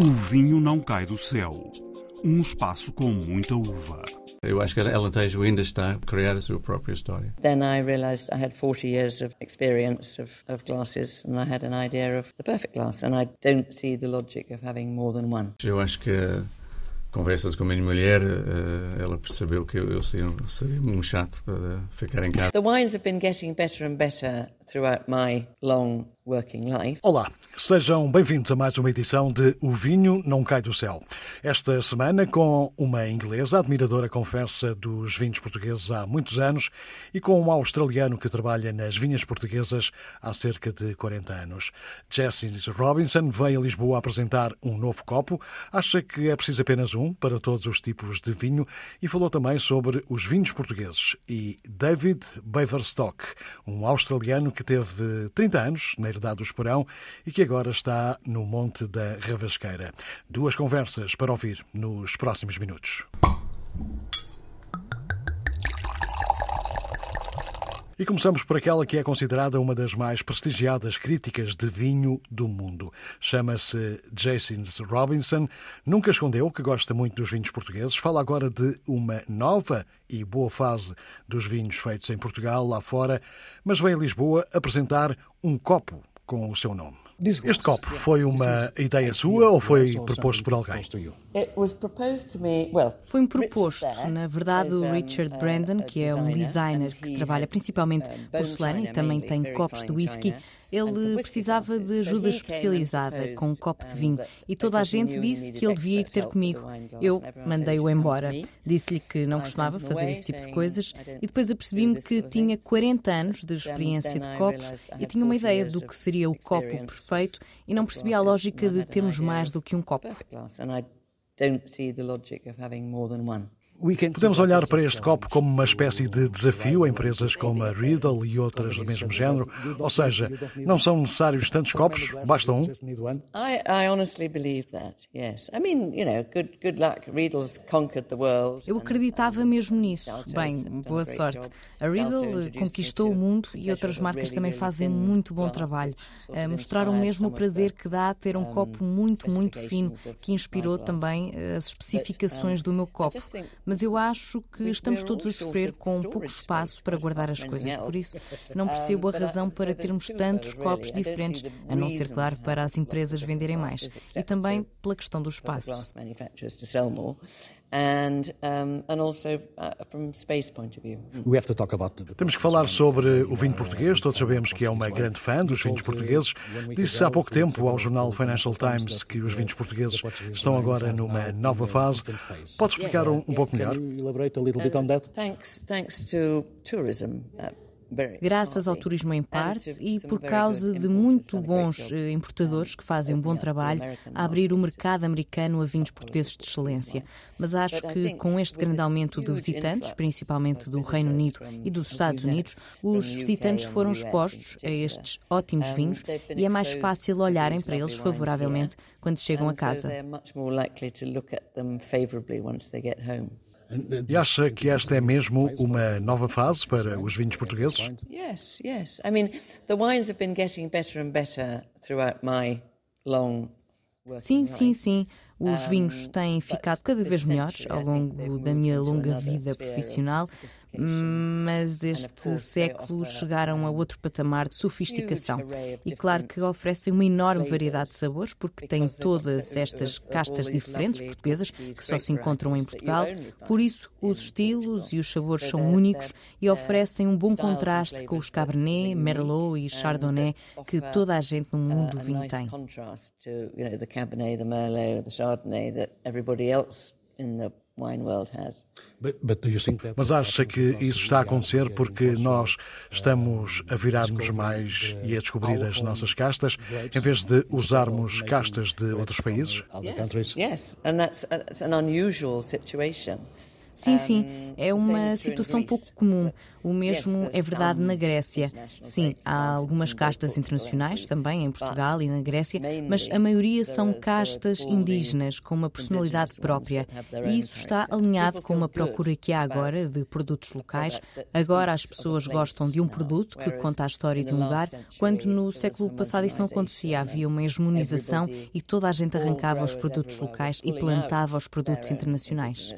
O vinho não cai do céu. Um espaço com muita uva. Eu acho que ela Alentejo ainda está a criar a sua própria história. Then I realized I had 40 years of experience of, of glasses and I had an idea of the perfect glass and I don't see the logic of having more than one. Eu acho que conversas com a minha mulher, eh, ela percebeu que eu seria, seria um chato para ficar em casa. The wines have been getting better and better throughout my long working life. Olá, sejam bem-vindos a mais uma edição de O Vinho Não Cai do Céu. Esta semana com uma inglesa, admiradora, confessa, dos vinhos portugueses há muitos anos e com um australiano que trabalha nas vinhas portuguesas há cerca de 40 anos. Jessie Robinson veio a Lisboa apresentar um novo copo, acha que é preciso apenas um para todos os tipos de vinho e falou também sobre os vinhos portugueses. E David Beaverstock, um australiano que teve 30 anos na Herdade do Esporão e que agora está no Monte da Ravasqueira. Duas conversas para ouvir nos próximos minutos. E começamos por aquela que é considerada uma das mais prestigiadas críticas de vinho do mundo. Chama-se Jason Robinson. Nunca escondeu que gosta muito dos vinhos portugueses. Fala agora de uma nova e boa fase dos vinhos feitos em Portugal, lá fora, mas vem a Lisboa apresentar um copo com o seu nome. Este copo foi uma ideia sua ou foi proposto por alguém? Foi-me proposto. Na verdade, o Richard Brandon, que é um designer que trabalha principalmente porcelana e também tem copos de whisky, ele precisava de ajuda especializada com um copo de vinho. e toda a gente disse que ele devia ir ter comigo. Eu mandei-o embora. Disse-lhe que não costumava fazer esse tipo de coisas. E depois apercebi-me que tinha 40 anos de experiência de copos e tinha uma ideia do que seria o copo perfeito e não percebia a lógica de termos mais do que um copo. Podemos olhar para este copo como uma espécie de desafio a empresas como a Riddle e outras do mesmo género, ou seja, não são necessários tantos copos, basta um. Eu acreditava mesmo nisso. Bem, boa sorte. A Riddle conquistou o mundo e outras marcas também fazem muito bom trabalho. Eh, mostraram mesmo o prazer que dá ter um copo muito, muito fino, que inspirou também eh, as especificações do meu copo mas eu acho que estamos todos a sofrer com pouco espaço para guardar as coisas. Por isso, não percebo a razão para termos tantos copos diferentes, a não ser, claro, para as empresas venderem mais. E também pela questão do espaço. And, um, and also uh, from space point of view. Temos que falar sobre o vinho português. Todos sabemos que é uma grande fã dos vinhos portugueses. Disse há pouco tempo ao jornal Financial Times que os vinhos portugueses estão agora numa nova fase. Pode explicar um, um pouco melhor? Uh, thanks, thanks to tourism. Graças ao turismo em parte e por causa de muito bons eh, importadores que fazem um bom trabalho a abrir o mercado americano a vinhos portugueses de excelência. Mas acho que com este grande aumento de visitantes, principalmente do Reino Unido e dos Estados Unidos, os visitantes foram expostos a estes ótimos vinhos e é mais fácil olharem para eles favoravelmente quando chegam a casa. E acha que esta é mesmo uma nova fase para os vinhos portugueses? Yes, yes. I mean, the wines have been getting better and better throughout my long Sim, sim, sim. Os vinhos têm ficado cada vez melhores ao longo da minha longa vida profissional, mas este século chegaram a outro patamar de sofisticação. E claro que oferecem uma enorme variedade de sabores, porque têm todas estas castas diferentes portuguesas que só se encontram em Portugal. Por isso, os estilos e os sabores são únicos e oferecem um bom contraste com os Cabernet, Merlot e Chardonnay que toda a gente no mundo do vinho tem. Chardonnay that everybody else in the wine world has. Mas acha que isso está a acontecer porque nós estamos a virar-nos mais e a descobrir as nossas castas, em vez de usarmos castas de outros países? Yes, yes. and that's, that's an unusual situation. Sim, sim, é uma situação pouco comum. O mesmo é verdade na Grécia. Sim, há algumas castas internacionais também em Portugal e na Grécia, mas a maioria são castas indígenas com uma personalidade própria. E isso está alinhado com uma procura que há agora de produtos locais. Agora as pessoas gostam de um produto que conta a história de um lugar, quando no século passado isso não acontecia. Havia uma hegemonização e toda a gente arrancava os produtos locais e plantava os produtos internacionais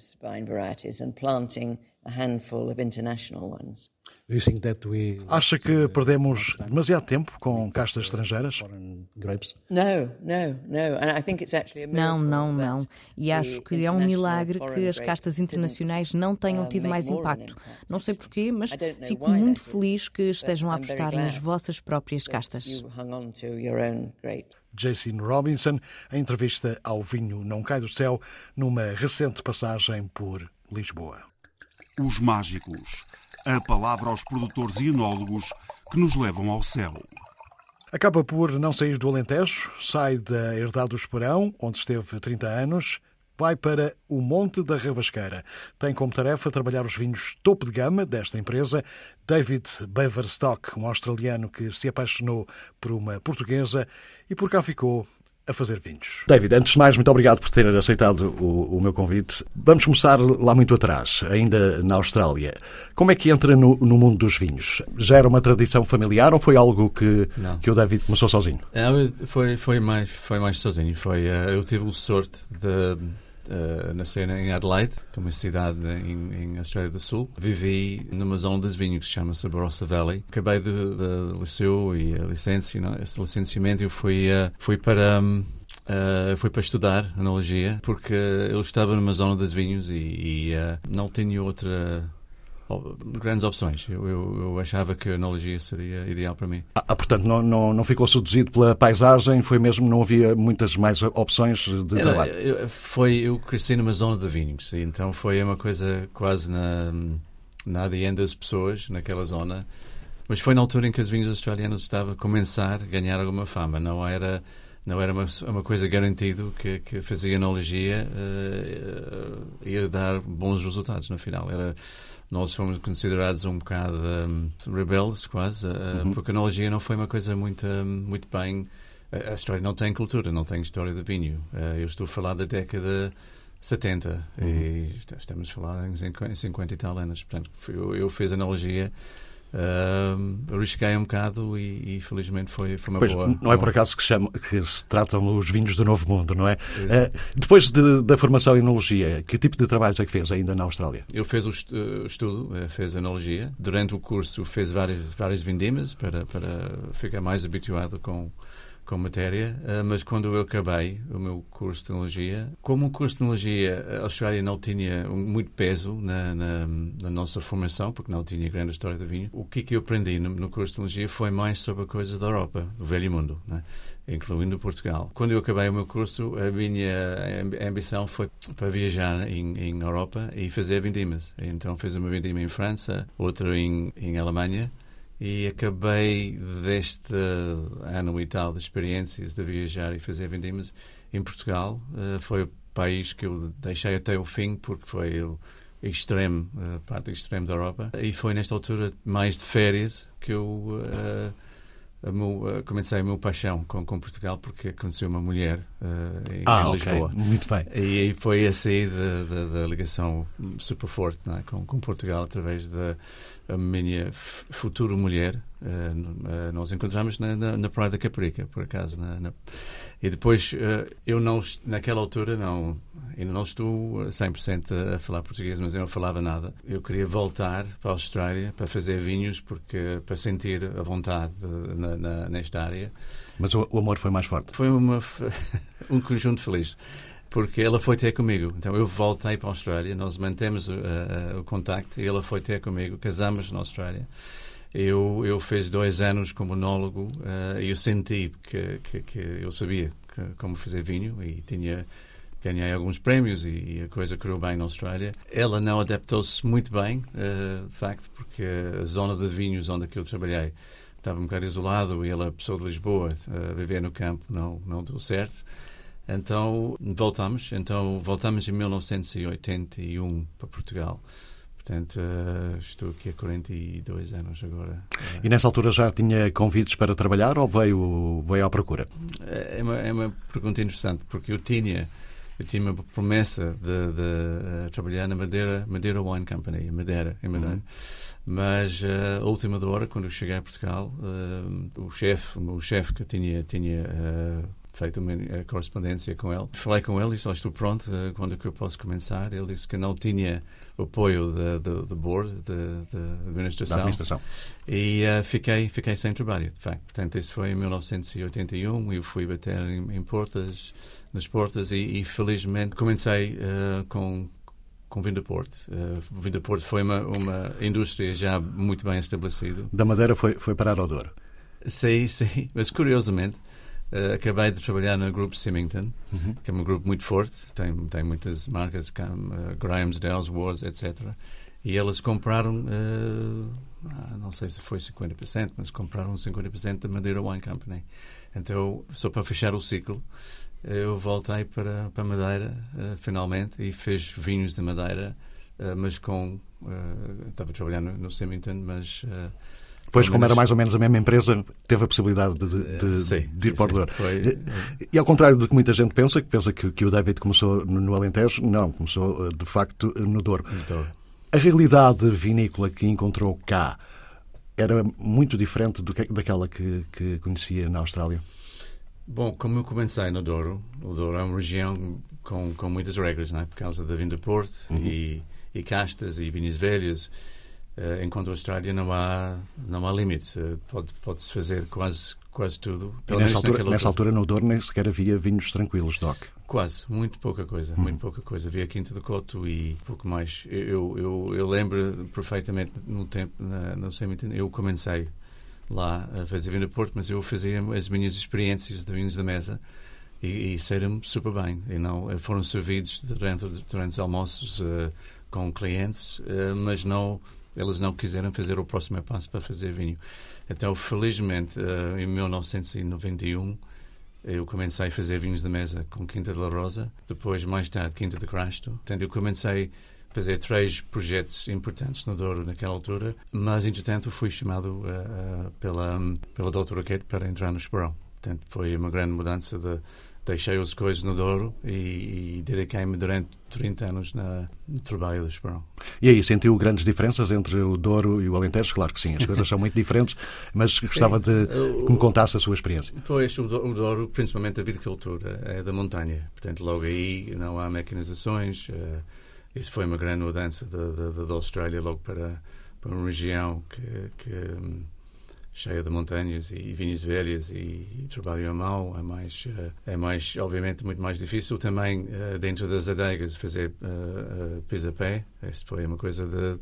and planting a handful of international ones. Acha que perdemos demasiado tempo com castas estrangeiras? Não, não, não. E acho que é um milagre que as castas internacionais não tenham tido mais impacto. Não sei porquê, mas fico muito feliz que estejam a apostar nas vossas próprias castas. Jason Robinson, em entrevista ao Vinho Não Cai do Céu, numa recente passagem por Lisboa. Os mágicos. A palavra aos produtores e enólogos que nos levam ao céu. Acaba por não sair do Alentejo, sai da Herdade do Esperão, onde esteve 30 anos, vai para o Monte da Ravasqueira. Tem como tarefa trabalhar os vinhos topo de gama desta empresa. David Beverstock, um australiano que se apaixonou por uma portuguesa e por cá ficou a fazer vinhos. David, antes de mais, muito obrigado por ter aceitado o, o, meu convite. Vamos começar lá muito atrás, ainda na Austrália. Como é que entra no, no mundo dos vinhos? Já era uma tradição familiar ou foi algo que, que o David começou sozinho? É, foi, foi, mais, foi mais sozinho. Foi, uh, eu tive a sorte de uh, em Adelaide, que é uma cidade em, em Austrália do Sul. Vivi numa zona dos vinhos que chama-se Barossa Valley. Acabei de liceu e a licença, esse licenciamento eu fui, uh, fui para... Um, Uh, fui para estudar analogia porque eu estava numa zona dos vinhos e, e uh, não tinha outra grandes opções. Eu, eu, eu, achava que a analogia seria ideal para mim. Ah, ah, portanto, não, não, não ficou seduzido pela paisagem, foi mesmo, não havia muitas mais opções de Era, trabalho? Eu, foi, eu cresci numa zona de vinhos, então foi uma coisa quase na, na ADN das pessoas naquela zona. Mas foi na altura em que os vinhos australianos estavam a começar a ganhar alguma fama, não era não era uma, uma coisa garantido que, que fazia analogia uh, ia dar bons resultados no final. Era nós fomos considerados um bocado um, rebeldes, quase, uh, uhum. porque a analogia não foi uma coisa muito, um, muito bem. A, a, história não tem cultura, não tem história de vinho. Uh, eu estou a falar da década 70 uhum. e estamos a falar em 50 e tal anos. Portanto, eu, eu fiz analogia Uh, arrisquei um bocado e, e, felizmente foi, foi uma pois, boa. Não é por acaso que, chama, que se tratam os vinhos do Novo Mundo, não é? Uh, depois de, da formação em enologia, que tipo de trabalhos é que fez ainda na Austrália? Eu fiz o uh, estudo, eh, fez enologia. Durante o curso fez várias, várias vindimas para, para ficar mais habituado com com matéria, eh, mas quando eu acabei o meu curso de tecnologia, como o curso de tecnologia a Austrália não tinha muito peso na, na, na, nossa formação, porque não tinha grande história do vinho, o que, é que eu aprendi no, no curso de tecnologia foi mais sobre coisas da Europa, do velho mundo, né? incluindo Portugal. Quando eu acabei o meu curso, a minha ambição foi para viajar em, em Europa e fazer vindimas. Então fiz uma vindima em França, outra em, em Alemanha, e acabei deste ano e tal de experiências de viajar e fazer vendimas em Portugal. Uh, foi o país que eu deixei até o fim porque foi o extremo, a parte extrema da Europa. E foi nesta altura mais de férias que eu uh, meu, comecei a minha paixão com, com Portugal porque conheci uma mulher uh, em, ah, em Lisboa. Okay. Muito bem. E, e foi assim da ligação super forte é? com, com Portugal através da a minha futura mulher. Uh, nós encontramos na, na, na, Praia da Caparica, por acaso. Na, na... E depois, uh, eu não, naquela altura, não, ainda não estou 100% a falar português, mas eu não falava nada. Eu queria voltar para a Austrália para fazer vinhos, porque para sentir a vontade na, nesta área. Mas o, o, amor foi mais forte? Foi uma, um conjunto feliz porque ela foi ter comigo. Então eu voltei para a Austrália, nós mantemos uh, uh, o contacto e ela foi ter comigo, casamos na Austrália. Eu, eu fiz dois anos como monólogo uh, e eu senti que, que, que eu sabia que, como fazer vinho e tinha ganhei alguns prémios e, e, a coisa correu bem na Austrália. Ela não adaptou-se muito bem, uh, de facto, porque a zona de vinhos onde eu trabalhei estava um bocado isolado e ela, pessoa de Lisboa, uh, viver no campo não, não deu certo. Então voltamos, então voltamos em 1981 para Portugal. Portanto, uh, estou aqui há 42 anos agora. E nessa altura já tinha convites para trabalhar ou veio, veio à procura? É uma, é uma pergunta interessante, porque eu tinha, eu tinha uma promessa de, de uh, trabalhar na Madeira, Madeira Wine Company, em Madeira, em Madeira. Uhum. Mas uh, a última hora, quando eu cheguei a Portugal, o chefe, o chefe que eu tinha, tinha feito uma correspondência com ele. Falei com ele e disse, estou pronto, quando é que eu posso começar? Ele disse que não tinha apoio do board, da administração. Da administração. E uh, fiquei, fiquei sem trabalho, de facto. Portanto, isso foi em 1981 e eu fui bater em, em portas, nas portas e, e felizmente comecei uh, com com Vindaporte. Uh, Vindaporte foi uma, uma indústria já muito bem estabelecida. Da Madeira foi, foi parar ao Douro? Sim, sim. Mas curiosamente, Uh, acabei de trabalhar no grupo Symington, uhum. que é um grupo muito forte, tem, tem muitas marcas, como uh, Graham's, Dells, Wars, etc. E eles compraram, uh, não sei se foi 50%, mas compraram 50% da Madeira Wine Company. Então, só para fechar o ciclo, eu voltei para, para Madeira, finalmente, e fiz vinhos de Madeira, mas com. estava trabalhando no Symington, mas depois, como era mais ou menos a mesma empresa, teve a possibilidade de, de, sim, de ir para o Douro. Foi... E ao contrário do que muita gente pensa, que pensa que, que o David começou no, no, Alentejo, não, começou eh, de facto no Douro. No Douro. A realidade vinícola que encontrou cá era muito diferente do que, daquela que, que conhecia na Austrália? Bom, como eu comecei no Douro, o Douro é uma região com, com muitas regras, não é? por causa da vinda Porto uhum. e, e castas e vinhos velhos. Uh, enquanto a Austrália não há, não há limites. Uh, pode, pode-se fazer quase, quase tudo. E nessa altura, nessa altura, no Douro, nem sequer havia vinhos tranquilos, Doc? Quase, muito pouca coisa, muito pouca coisa. Havia Quinta do Coto e pouco mais. Eu, eu, eu lembro perfeitamente no tempo, na, no Semitin, eu comecei lá a fazer vinho de Porto, mas eu fazia as minhas experiências de vinhos da mesa e, e saíram super bem. E não, foram servidos durante, durante os almoços uh, com clientes, mas não eles não quiseram fazer o próximo passo para fazer vinho. Então, felizmente, uh, em 1991, eu comecei a fazer vinhos de mesa com Quinta de la Rosa, depois, mais tarde, Quinta de Crasto. Portanto, eu comecei a fazer três projetos importantes no Douro naquela altura, mas, entretanto, fui chamado uh, pela, pela doutora Kate para entrar no Esperão. Portanto, foi uma grande mudança de deixei as coisas no Douro e, e dediquei-me durante 30 anos na, no trabalho do Esperão. E aí, sentiu grandes diferenças entre o Douro e o Alentejo? Claro que sim, as coisas são muito diferentes, mas gostava de que me contasse a sua experiência. Pois, o Douro, principalmente a viticultura, é da montanha. Portanto, logo aí não há mecanizações. Uh, isso foi uma grande mudança da, da, Austrália logo para, para uma região que, que um, cheia de montanhas e vinhas velhas e, e trabalho à mão é mais é mais obviamente muito mais difícil também uh, dentro das adegas fazer uh, a pé. Isto foi uma coisa de,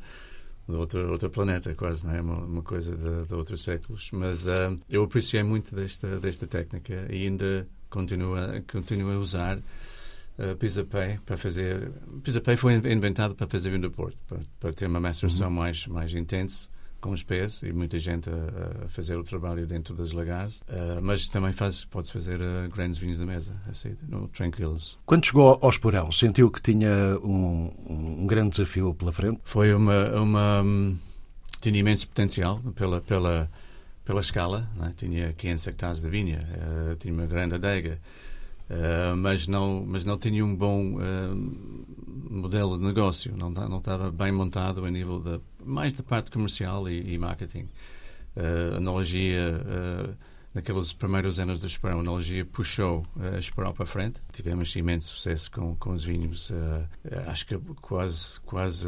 de outro outro planeta quase não é? Uma, uma coisa de, de, outros séculos. Mas uh, eu apreciei muito desta desta técnica e ainda continuo a, continuo a usar uh, pis a pé para fazer pis a pé foi inventado para fazer vinho do Porto para, para ter uma maceração uhum. mais mais intensa com os pés e muita gente a, a fazer o trabalho dentro das lagares, uh, mas também faz, pode fazer uh, grandes vinhos da mesa, assim, no Tranquilos. Quando chegou ao Esporão, sentiu que tinha um, um grande desafio pela frente? Foi uma... uma um, tinha imenso potencial pela, pela, pela escala, né? tinha 500 hectares de vinha, uh, tinha uma grande adega, Uh, mas não mas não tinha um bom uh, modelo de negócio. Não não estava bem montado a nível da mais da parte comercial e, e marketing. Uh, analogia naqueles primeiros anos da Esperão a analogia puxou a Esperão para a frente. Tivemos imenso sucesso com com os vinhos acho que quase quase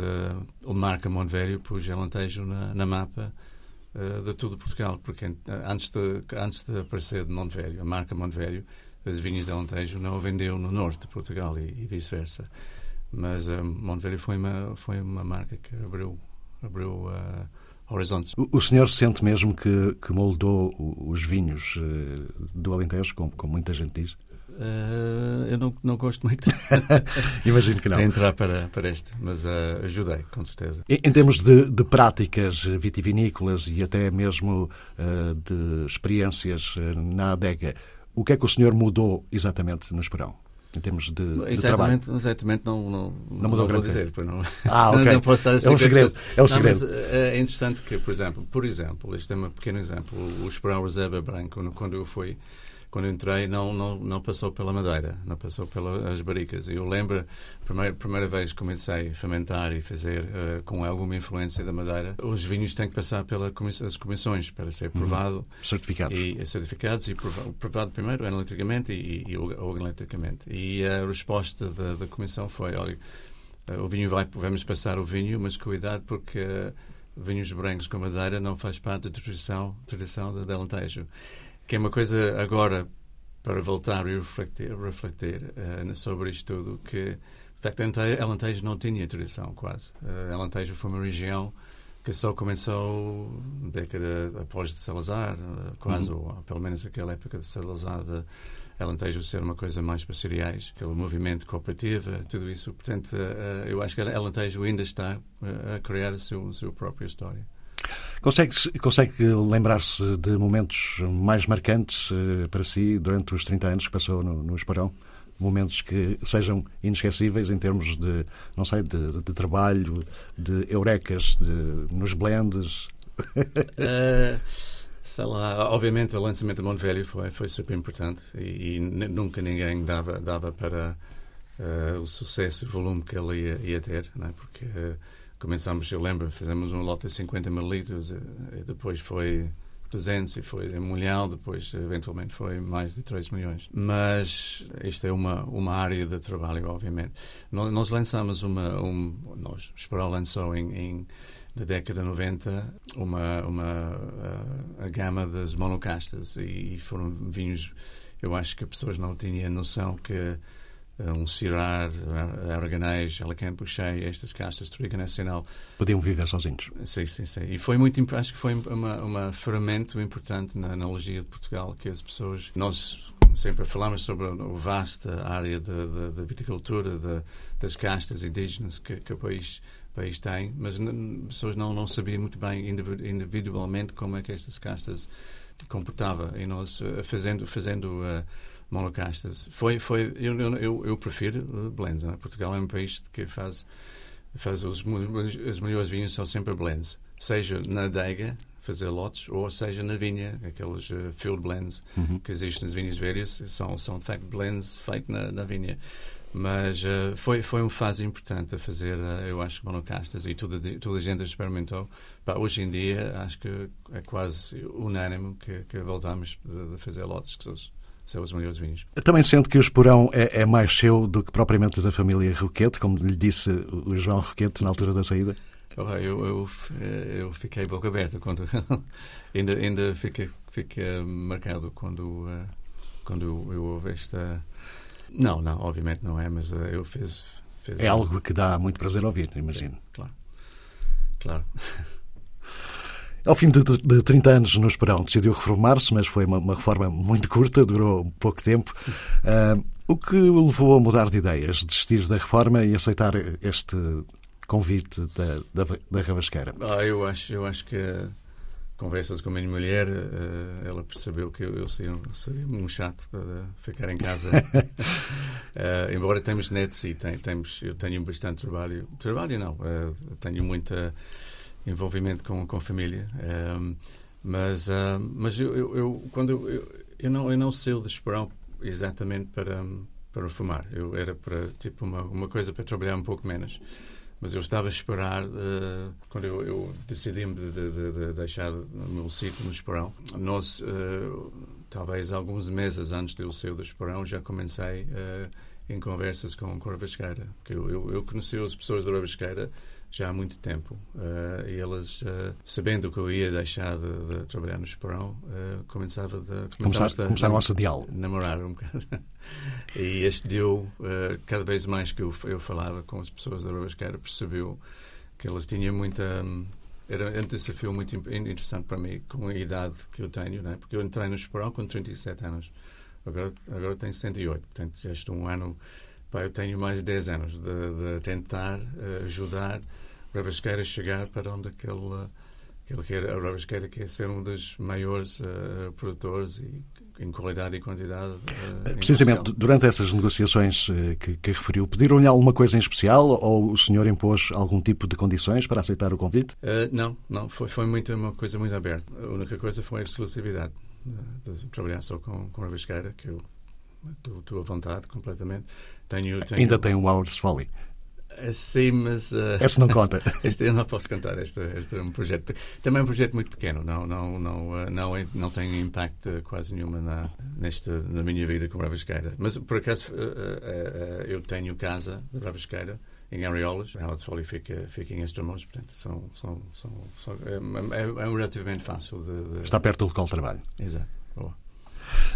o marca Montevideo pôs Alentejo na, na mapa de todo Portugal porque antes de antes de aparecer de Montevideo a marca Montevideo as vinhas de Alentejo não vendeu no norte de Portugal e, e vice-versa. Mas um, Montevideo foi uma, foi uma marca que abriu, abriu uh, horizontes. O, o senhor sente mesmo que, que moldou os vinhos uh, do Alentejo, como, como muita gente diz? Uh, eu não, não gosto muito Imagino que não. de entrar para, para este, mas uh, ajudei, com certeza. Em, em termos de, de, práticas vitivinícolas e até mesmo uh, de experiências na adega, O que é que o senhor mudou exatamente no Esperão? Em termos de, exatamente, de trabalho? Exatamente, não, não, não mudou não vou dizer. Não, ah, ok. não posso estar a é um segredo. É um segredo. Não, é interessante que, por exemplo, por exemplo, este é um pequeno exemplo, o Esperão Reserva Branco, quando eu fui quando entrei, não, não, não passou pela madeira, não passou pelas barricas. Eu lembro, a primeira, primeira vez que comecei a fermentar e fazer uh, com alguma influência da madeira, os vinhos têm que passar pelas comissões para ser uhum. provado. Uhum. Certificados. E, certificados e provado, provado primeiro analiticamente e, e, e organolepticamente. E a resposta da, da comissão foi, olha, uh, o vinho vai, vamos passar o vinho, mas cuidado porque... Uh, vinhos brancos com madeira não faz parte da tradição, tradição da Alentejo que é uma coisa agora para voltar e refletir, refletir uh, sobre isto tudo, que de facto Alentejo não tinha tradição quase. Uh, Alentejo foi uma região que só começou década após de Salazar, uh, quase, uhum. ou pelo menos aquela época de Salazar, de Alentejo ser uma coisa mais para cereais, aquele movimento cooperativo, tudo isso. Portanto, uh, eu acho que Alentejo ainda está a criar a, seu, a sua própria história. Consegue, consegue lembrar-se de momentos mais marcantes uh, para si durante os 30 anos que passou no, no Esparão? Momentos que sejam inesquecíveis em termos de, não sei, de, de trabalho, de eurecas, de, nos blends? uh, sei lá, obviamente o lançamento de Monte Velho foi, foi super importante e, e nunca ninguém dava, dava para uh, o sucesso e o volume que ele ia, ia ter, não é? porque começámos, eu lembro, fizemos um lote de 50 mil litros, eh, e depois foi 200 e foi mundial, depois eventualmente foi mais de 3 milhões. Mas isto é uma, uma área de trabalho, obviamente. Nós, nós lançamos uma, um, nós, Esperal lançou em, em da década 90 uma, uma a, a gama das monocastas e, e foram vinhos, eu acho que as pessoas não tinham noção que um Cirar, Aragonês, Alicante Boucher, estas castas de Trigo Nacional. Podiam viver sozinhos. Sim, sim, sim. E foi muito, acho que foi uma, uma ferramenta importante na analogia de Portugal, que as pessoas, nós sempre falamos sobre a vasta área da viticultura, de, das castas indígenas que, que o país, país tem, mas as pessoas não, não sabiam muito bem individualmente como é que estas castas comportava e nós eh, fazendo fazendo uh, monocastas. Foi, foi, eu, eu, eu prefiro blends. Né? Portugal é um país que faz, faz os, os melhores vinhos são sempre blends. Seja na adega, fazer lotes, ou seja na vinha, aqueles uh, field blends uhum. que existem nas vinhas velhas, são, são de facto blends feitos na, na vinha. Mas uh, foi, foi uma fase importante a fazer, uh, eu acho, monocastas e toda, toda a gente experimentou. Bah, hoje em dia, acho que é quase unânime que, que voltamos a fazer lotes que são os melhores vinhos. Também sente que o Esporão é, é, mais seu do que propriamente da família Roquete, como lhe disse o João Roquete na altura da saída? Oh, eu, eu, eu, fiquei boca aberta quando ainda, ainda fica, fica marcado quando, eh, quando eu ouvi esta. Não, não, obviamente não é, mas eh, eu fiz. fiz é algo que dá muito prazer ouvir, imagino. Sim, claro. Claro. Ao fim de, de 30 anos no Esperão, decidiu reformar-se, mas foi uma, uma, reforma muito curta, durou pouco tempo. Uh, o que o levou a mudar de ideias, desistir da reforma e aceitar este convite da, da, da Rabasqueira? Ah, eu, acho, eu acho que conversas com a minha mulher, uh, ela percebeu que eu, eu seria, seria um chato para ficar em casa. uh, embora temos netos e tem, temos, eu tenho bastante trabalho. Trabalho não, uh, tenho muita envolvimento com, com a família. Um, mas uh, mas eu, eu, eu quando eu, eu, não eu não sei de esperar exatamente para para fumar. Eu era para tipo uma uma coisa para trabalhar um pouco menos. Mas eu estava a esperar, uh, quando eu, eu decidi-me de, de, de, deixar o meu sítio no Esperão, nós, uh, talvez alguns meses antes de eu sair do Esperão, já comecei uh, em conversas com, com a Rabasqueira. Eu, eu, eu conheci as pessoas da Rabasqueira já há muito tempo. Uh, e elas, uh, sabendo que eu ia deixar de, de trabalhar no Esperão, uh, começava de, Começar, a, começaram a assediá-lo. Namorar um bocado. e este deu, cada vez mais que eu, eu falava com as pessoas da Rabasqueira, percebeu que elas tinham muita. Era um desafio muito interessante para mim, com a idade que eu tenho, né? porque eu entrei no Esperão com 37 anos. Agora, agora tenho 108, portanto já estou um ano Pá, eu tenho mais de 10 anos de, de tentar uh, ajudar Rabasqueira a chegar para onde aquele, aquele que era, Rabasqueira quer ser um dos maiores uh, produtores e em qualidade e quantidade. Uh, Precisamente, durante essas negociações que, que, referiu, pediram-lhe alguma coisa em especial ou o senhor impôs algum tipo de condições para aceitar o convite? Uh, não, não. Foi, foi muito, uma coisa muito aberta. A única coisa foi a exclusividade de, trabalhar só com, com a Visqueira, que eu estou à vontade completamente. Tenho, tenho... Ainda tem o Hours Folly. Sim, mas. Uh, Esse não conta. este eu não posso contar. Este, este é um projeto. Também é um projeto muito pequeno. Não, não, não, uh, não, é, não tem impacto quase nenhuma na, neste, na minha vida com Rabasqueira. Mas, por acaso, uh, eu tenho casa de Rabasqueira em Ariolas. A Foley fica, fica em Estremoz. Portanto, são, são, são, são é, é, é, relativamente fácil de, de... Está perto do local de trabalho. Exato.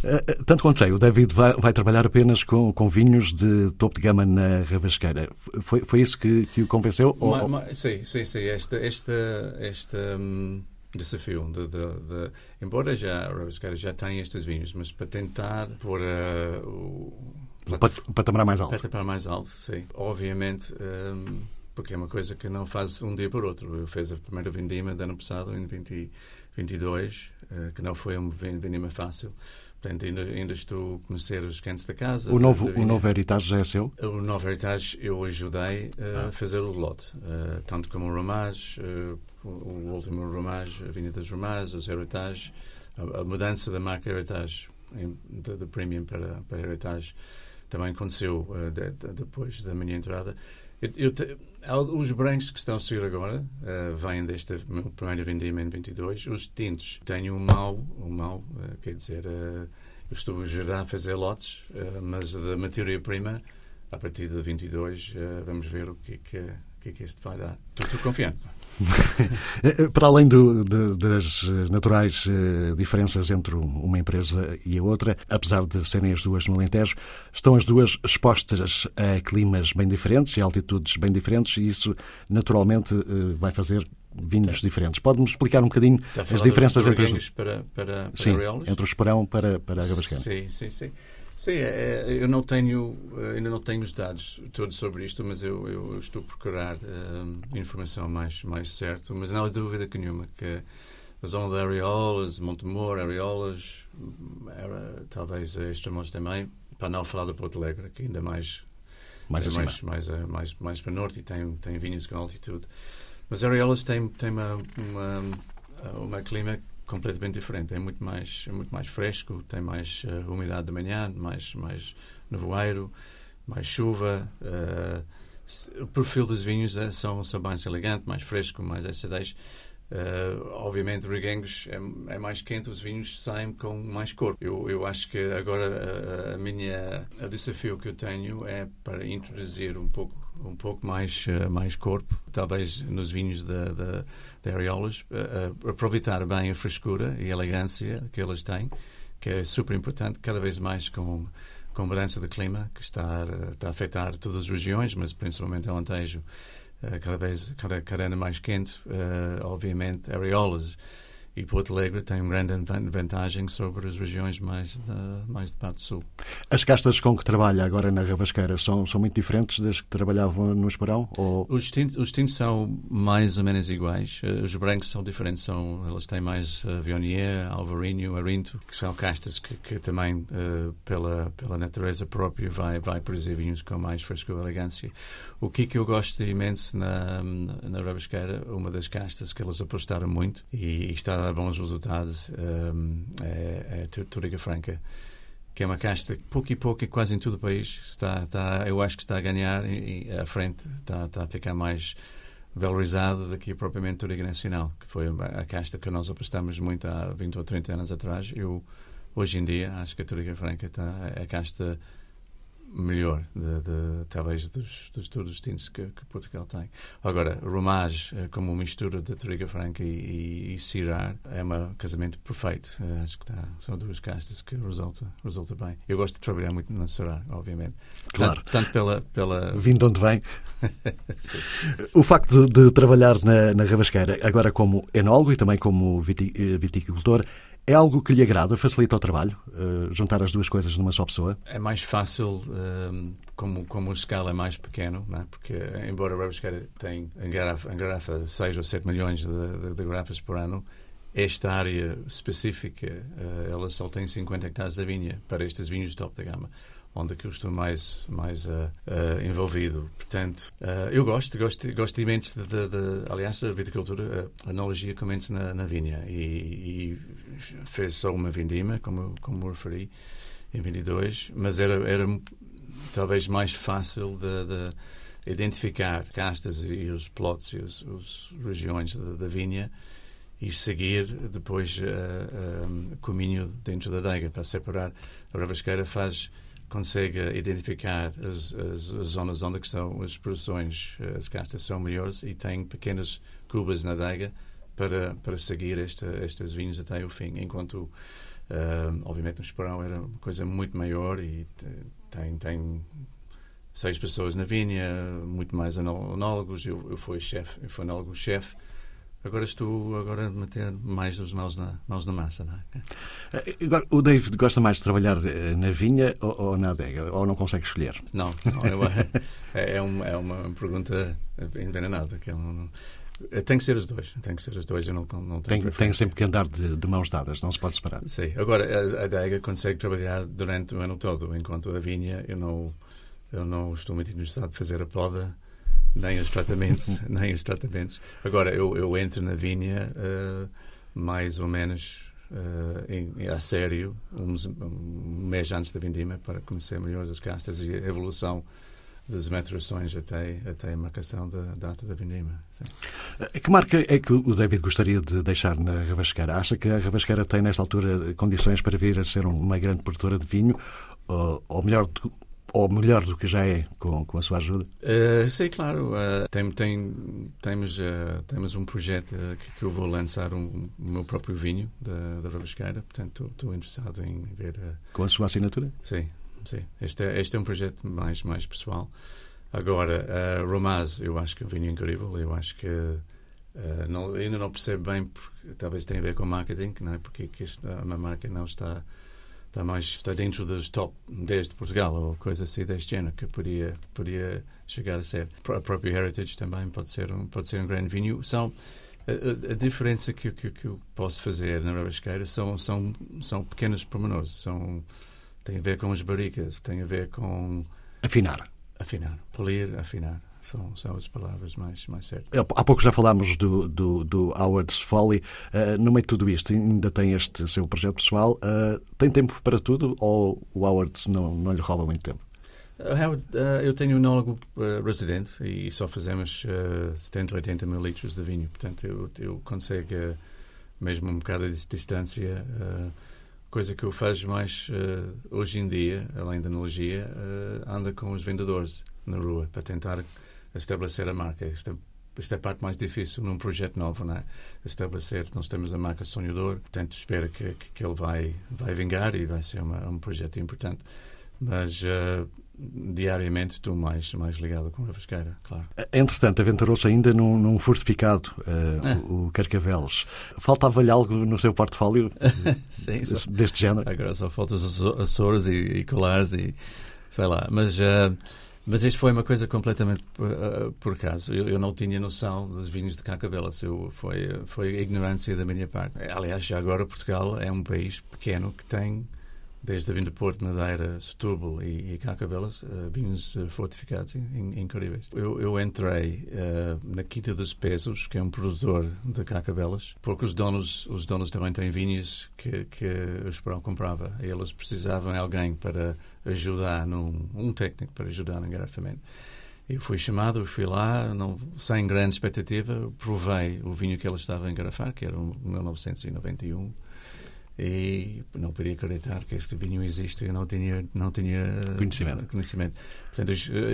Eh, eh, tanto quanto sei, o David vai, vai, trabalhar apenas com, com vinhos de topo de gama na Ravasqueira. Foi, foi isso que, que o convenceu? Ma, ou... ma, sim, sim, sim. Este, este, este um, desafio, de, de, de, embora já a Ravasqueira já tenha estes vinhos, mas para tentar pôr uh, o, o patamar mais alto. patamar mais alto, sim. Obviamente. Um, porque é uma coisa que não faz um dia por outro. Eu fiz a primeira vindima do ano passado, em 2022, uh, que não foi uma vindima fácil. Portanto, ainda, ainda estou a conhecer os cantos da casa. O novo, o novo Heritage já é seu? O novo Heritage eu ajudei a ah. fazer o lote, uh, tanto como o Ramage, uh, o, último Ramage, a Vinha das Ramage, os Heritage, a, a, mudança da marca Heritage de Premium para, para Heritage também aconteceu uh, de, de, depois da minha entrada. Eu, eu te, os brancos que estão a sair agora uh, vêm desta meu primeira vendima em 22. Os tintos têm um mau, um mau uh, quer dizer, uh, eu estou gerar a fazer lotes, mas da matéria-prima, a partir de 22, vamos ver o que é que, que, é que este vai dar. Estou confiante. Para além do, de, das naturais uh, diferenças entre uma empresa e a outra, apesar de serem as duas no Alentejo, estão as duas expostas a climas bem diferentes e altitudes bem diferentes e isso naturalmente uh, vai fazer vinhos tá. diferentes. Pode-nos explicar um bocadinho as diferenças entre as... para, para, para sim, entre o Esperão para, para a Gabascana? Sim, sim, sim. Sim, é, é, eu não tenho, eh, ainda não tenho os dados todos sobre isto, mas eu, eu estou a procurar um, eh, informação mais, mais certa. Mas não há dúvida que nenhuma que a zona de Areolas, Montemor, Areolas, era, talvez Extremos também, para não falar de Porto Alegre, que ainda mais mais, mais, mais, eh, mais, mais, para norte e tem, tem vinhos com altitude. Mas Areolas tem, tem uma, uma, uma clima completamente diferente. É muito mais, é muito mais fresco, tem mais uh, umidade de manhã, mais, mais nevoeiro, mais chuva. Uh, o perfil dos vinhos é, são, são mais elegante, mais fresco, mais acidez. Uh, obviamente, Reguengos é, é, mais quente, os vinhos saem com mais corpo. Eu, eu acho que agora a, a minha a desafio que eu tenho é para introduzir um pouco um pouco mais uh, mais corpo, talvez nos vinhos da da, da Ariolas, uh, aproveitar bem a frescura e a elegância que eles têm, que é super importante, cada vez mais com com a mudança de clima que está, está a afetar todas as regiões, mas principalmente Alentejo eh, cada vez cada, cada ano mais quente, obviamente, areolas. E Porto Alegre tem uma grande vantagem sobre as regiões mais, de, mais de parte sul. As castas com que trabalha agora na Ravasqueira são, são muito diferentes das que trabalhavam no Esperão? Ou... Os, tintos, os tintos são mais ou menos iguais. Eh, os brancos são diferentes. São, eles têm mais uh, Viognier, Alvarinho, Arinto, que são castas que, que também, uh, pela, pela natureza própria, vai, vai produzir vinhos com mais frescor e elegância. O que, que eu gosto imenso na, na Ravasqueira, uma das castas que eles apostaram muito e, e está bons resultados um, é, é Turiga Franca que é uma casta que pouco e pouco, quase em todo o país, está, está, eu acho que está a ganhar e, à frente, está, está a ficar mais valorizado do que propriamente Turiga Nacional, que foi a casta que nós apostamos muito há 20 ou 30 anos atrás. Eu, hoje em dia, acho que a Turiga Franca está, é a casta melhor, de, de, talvez, dos, dos todos os tintos que, que, Portugal tem. Agora, Romage, eh, como mistura de Toriga Franca e, e, e Cirar, é um casamento perfeito. Uh, acho que tá, são duas castas que resulta, resulta bem. Eu gosto de trabalhar muito na Cirar, obviamente. Claro. Tanto, tanto pela, pela... Vindo de onde vem. o facto de, de trabalhar na, na Rabasqueira, agora como enólogo e também como eh, viticultor, é algo que lhe agrada, facilita o trabalho, uh, juntar as duas coisas numa só pessoa? É mais fácil, um, ehm, como, como a escala é mais pequeno, né? porque embora a Rebusqueira tem, engarrafa, engarrafa 6 ou 7 milhões de, de, de garrafas por ano, esta área específica, uh, ela só tem 50 hectares da vinha para estes vinhos de top da gama onde é que eu estou mais, mais uh, uh, envolvido. Portanto, uh, eu gosto, gosto, gosto imenso de, de, de, aliás, da viticultura, a analogia começa na, na vinha e, e, fez só uma vindima, como, como referi, em 22, mas era, era talvez mais fácil de, de identificar castas e os plots e as regiões da, vinha e seguir depois uh, uh, caminho dentro da adega para separar. A Ravasqueira faz consegue identificar as, as, as, zonas onde estão as produções, eh, as castas são melhores e tem pequenas cubas na adega para, para seguir esta, estes vinhos até o fim. Enquanto, uh, obviamente, no Esperão era uma coisa muito maior e tem, tem seis pessoas na vinha, muito mais anólogos. Eu, eu fui chefe, eu fui anólogo-chefe Agora estou agora a meter mais os mãos na, mãos na massa. Não é? Eh, o David gosta mais de trabalhar eh, na vinha ou, ou na adega? Ou não consegue escolher? Não, não eu, é, é, uma, é uma pergunta envenenada. Que é um, tem que ser os dois. Tem que ser os dois. Eu não, não tenho tem, tem sempre que andar de, de, mãos dadas, não se pode separar. Sim. Agora, a, a adega consegue trabalhar durante o ano todo, enquanto a vinha eu não, eu não estou muito interessado em fazer a poda nem os tratamentos, nem os tratamentos. Agora, eu, eu entro na vinha uh, mais ou menos uh, em, a sério, uns, um mês antes da vindima, para conhecer melhor as castas e a evolução das maturações até, até a marcação da data da vindima. Sim. Eh, que marca é que o David gostaria de deixar na Rabasqueira? Acha que a Rabasqueira tem, nesta altura, condições para vir a ser uma grande produtora de vinho? Ou, ou melhor, ou melhor do que já é, com, com a sua ajuda? Uh, sim, claro. Uh, tem, tem, temos, uh, temos um projeto que, que, eu vou lançar um, o meu próprio vinho da, da Rabasqueira, portanto estou interessado em ver... com a sua assinatura? Sim, sim. Este é, este é um projeto mais, mais pessoal. Agora, uh, Romaz, eu acho que é um vinho incrível, eu acho que não, ainda não percebo bem, porque talvez tenha a ver com marketing, não é? porque que esta, uma marca não está está mais está dentro dos top 10 de Portugal ou coisa assim deste género que poderia poderia chegar a ser. A própria Heritage também pode ser um pode ser um grande vinho são a, a, diferença que, que, que, eu posso fazer na Rabasqueira são são são pequenos pormenores. São tem a ver com as barricas tem a ver com afinar. Afinar polir afinar são, são as palavras mais, mais certas. Há pouco já falámos do, do, do Howard's Folly. Uh, no meio de tudo isto, ainda tem este seu projeto pessoal. Uh, tem tempo para tudo ou o Howard's não, não lhe rouba muito tempo? Uh, Howard, eu tenho um enólogo residente e só fazemos uh, 70, 80 mil litros de vinho. Portanto, eu, eu consigo, mesmo um bocado de distância, coisa que eu faço mais hoje em dia, além da analogia, anda com os vendedores na rua para tentar estabelecer a marca. Esta, esta é a parte mais difícil num projeto novo, não é? Estabelecer, nós temos a marca Sonhador, portanto espero que, que, que ele vai, vai vingar e vai ser uma, um projeto importante. Mas uh, diariamente estou mais, mais ligado com a Vasqueira, claro. Entretanto, aventurou-se ainda num, num fortificado, uh, é. o, o Carcavelos. Faltava-lhe algo no seu portfólio Sim, deste, deste género? Agora só faltam os Açores e, e colares e sei lá. Mas... Uh, mas isto foi uma coisa completamente uh, por acaso. Eu, eu, não tinha noção dos vinhos de Carcavelos. Eu, foi, foi ignorância da minha parte. Aliás, já agora Portugal é um país pequeno que tem desde a vinda de Porto, Madeira, Setúbal e, e Carcavelos, uh, vinhos uh, fortificados incríveis. Eu, eu entrei uh, na Quinta dos Pesos, que é um produtor de Carcavelos, porque os donos, os donos também têm vinhos que, que o Esperão comprava. E eles precisavam de alguém para ajudar, num, um técnico para ajudar no engarrafamento. Eu fui chamado, fui lá, não, sem grande expectativa, provei o vinho que ele estava a engarrafar, que era um 1991 e não podia acreditar que este vinho existe e não tinha não tinha conhecimento, conhecimento. portanto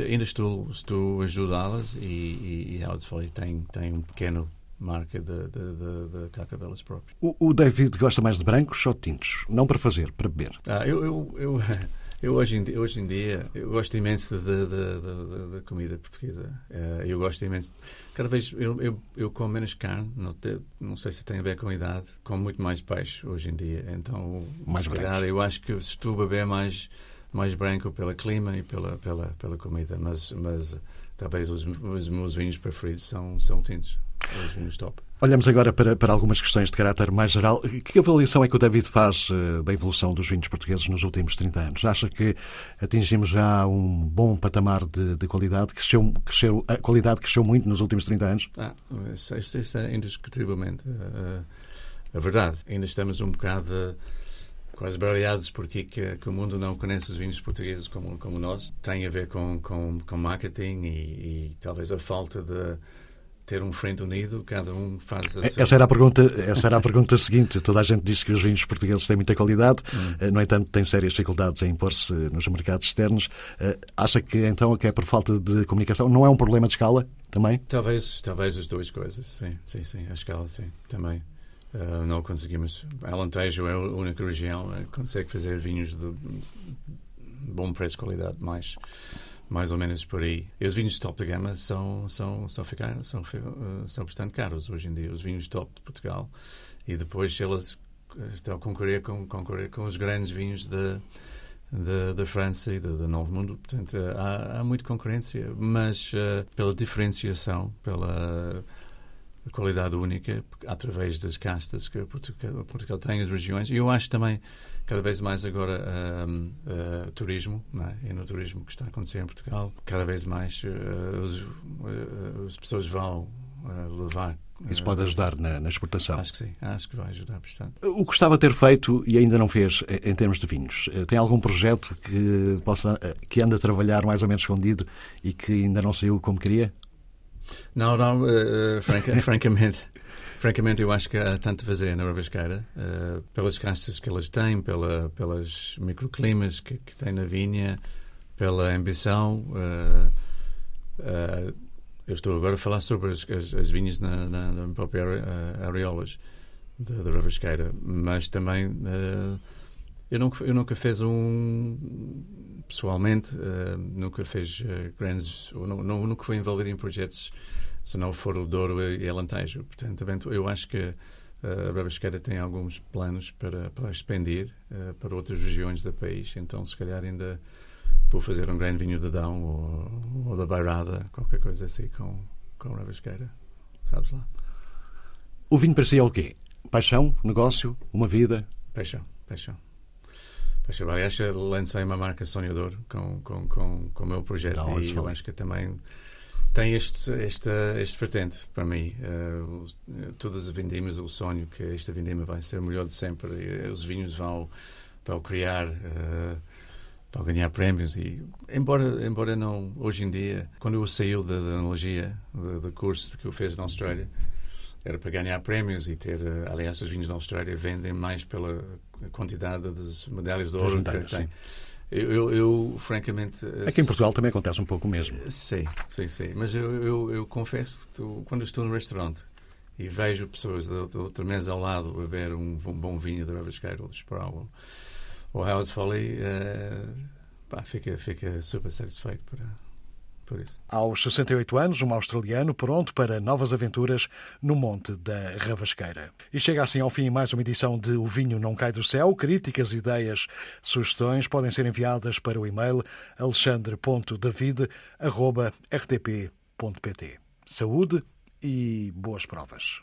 ainda estou estou a ajudá-las e, e, e Howard's Folly tem tem um pequeno marca de, de, de, de Carcavelos próprios. O, o, David gosta mais de brancos ou tintos? Não para fazer, para beber. Ah, eu, eu, eu Eu hoje em dia, hoje em dia eu gosto imenso da comida portuguesa. Uh, eu gosto imenso. Cada vez eu, eu, eu como menos carne, não, te, não sei se tem a ver com a idade, como muito mais peixe hoje em dia. Então, mais se calhar, eu acho que estou a beber mais, mais branco pelo clima e pela, pela, pela comida, mas, mas talvez os, os meus vinhos preferidos são, são tintos. Os vinhos top. Olhamos agora para, para algumas questões de caráter mais geral. Que avaliação é que o David faz uh, da evolução dos vinhos portugueses nos últimos 30 anos? Acha que atingimos já um bom patamar de, de qualidade? Cresceu, cresceu, a qualidade cresceu muito nos últimos 30 anos? Ah, isso, isso é indiscutivelmente uh, a verdade. Ainda estamos um bocado quase baralhados porque que, que, o mundo não conhece os vinhos portugueses como, como nós. Tem a ver com, com, com marketing e, e talvez a falta de ter um frente unido, cada um faz a sua... Essa era a pergunta, essa era a pergunta seguinte. Toda a gente diz que os vinhos portugueses têm muita qualidade, hum. Eh, no entanto, têm sérias dificuldades em impor-se nos mercados externos. Eh, acha que então que é por falta de comunicação? Não é um problema de escala também? Talvez, talvez as duas coisas, sim, sim, sim, a escala, sim, também. Uh, não conseguimos. Alentejo é a única região que consegue fazer vinhos de bom preço, qualidade, mais mais ou menos por aí. E os vinhos de top de gama são, são, são, ficar, são, uh, são bastante caros hoje em dia, os vinhos top de Portugal. E depois elas estão a concorrer com, concorrer com os grandes vinhos da, da, da França e do, Novo Mundo. Portanto, há, há muita concorrência, mas uh, pela diferenciação, pela qualidade única, através das castas que Portugal, Portugal tem, as regiões. E eu acho também cada vez mais agora uh, uh, turismo, é? e no turismo que está a acontecer em Portugal, cada vez mais uh, as pessoas vão levar. Isso pode ajudar na, na, exportação? Acho que sim, acho que vai ajudar bastante. O que gostava de ter feito e ainda não fez em termos de vinhos, tem algum projeto que, possa, que anda a trabalhar mais ou menos escondido e que ainda não saiu como queria? Não, não, franca, francamente. Francamente, eu acho que há tanto a fazer na Ravasqueira, uh, pelas castas que elas têm, pela, pelas microclimas que, que têm na vinha, pela ambição. Uh, uh, eu estou agora a falar sobre as, as, as vinhas na, na, na própria areolas da, da Ravasqueira, mas também eu nunca, eu nunca fiz um. Pessoalmente, nunca fez grandes. Ou não, nunca fui envolvido em projetos se não for o Douro e Alentejo. Portanto, eu acho que eh, a Brabasqueira tem alguns planos para, para expandir uh, para outras regiões do país, então se calhar ainda vou fazer um grande vinho de Dão ou, ou da Bairrada, qualquer coisa assim com, com a Brabasqueira, sabes lá. O vinho para si é o quê? Paixão, negócio, uma vida? Paixão, paixão. Paixão. Aliás, lancei uma marca sonhador com, com, com, com o meu projeto Não, e eu acho que também tem este, esta, este vertente para mim. Uh, todas as vindimas, o sonho que esta vindima vai ser o melhor de sempre. E, uh, os vinhos vão, vão criar, uh, vão ganhar prémios. E, embora, embora não, hoje em dia, quando eu saí da, da analogia, do, do, curso que eu fiz na Austrália, era para ganhar prémios e ter. aliás, os vinhos da Austrália vendem mais pela quantidade das medalhas de ouro que têm. Eu, eu, eu, francamente. Aqui em Portugal também acontece um pouco o mesmo. Sim, sim, sim. Mas eu, eu, eu confesso que tu, quando estou no restaurante e vejo pessoas da outra mesa ao lado beber um, um bom vinho da Ravasqueira ou de Sproul ou, ou Howard Foley, uh, pá, fica, fica super satisfeito para por isso. Aos 68 anos, um australiano pronto para novas aventuras no Monte da Ravasqueira. E chega assim ao fim mais uma edição de O Vinho Não Cai do Céu. Críticas, ideias, sugestões podem ser enviadas para o e-mail alexandre.david.rtp.pt. Saúde e boas provas.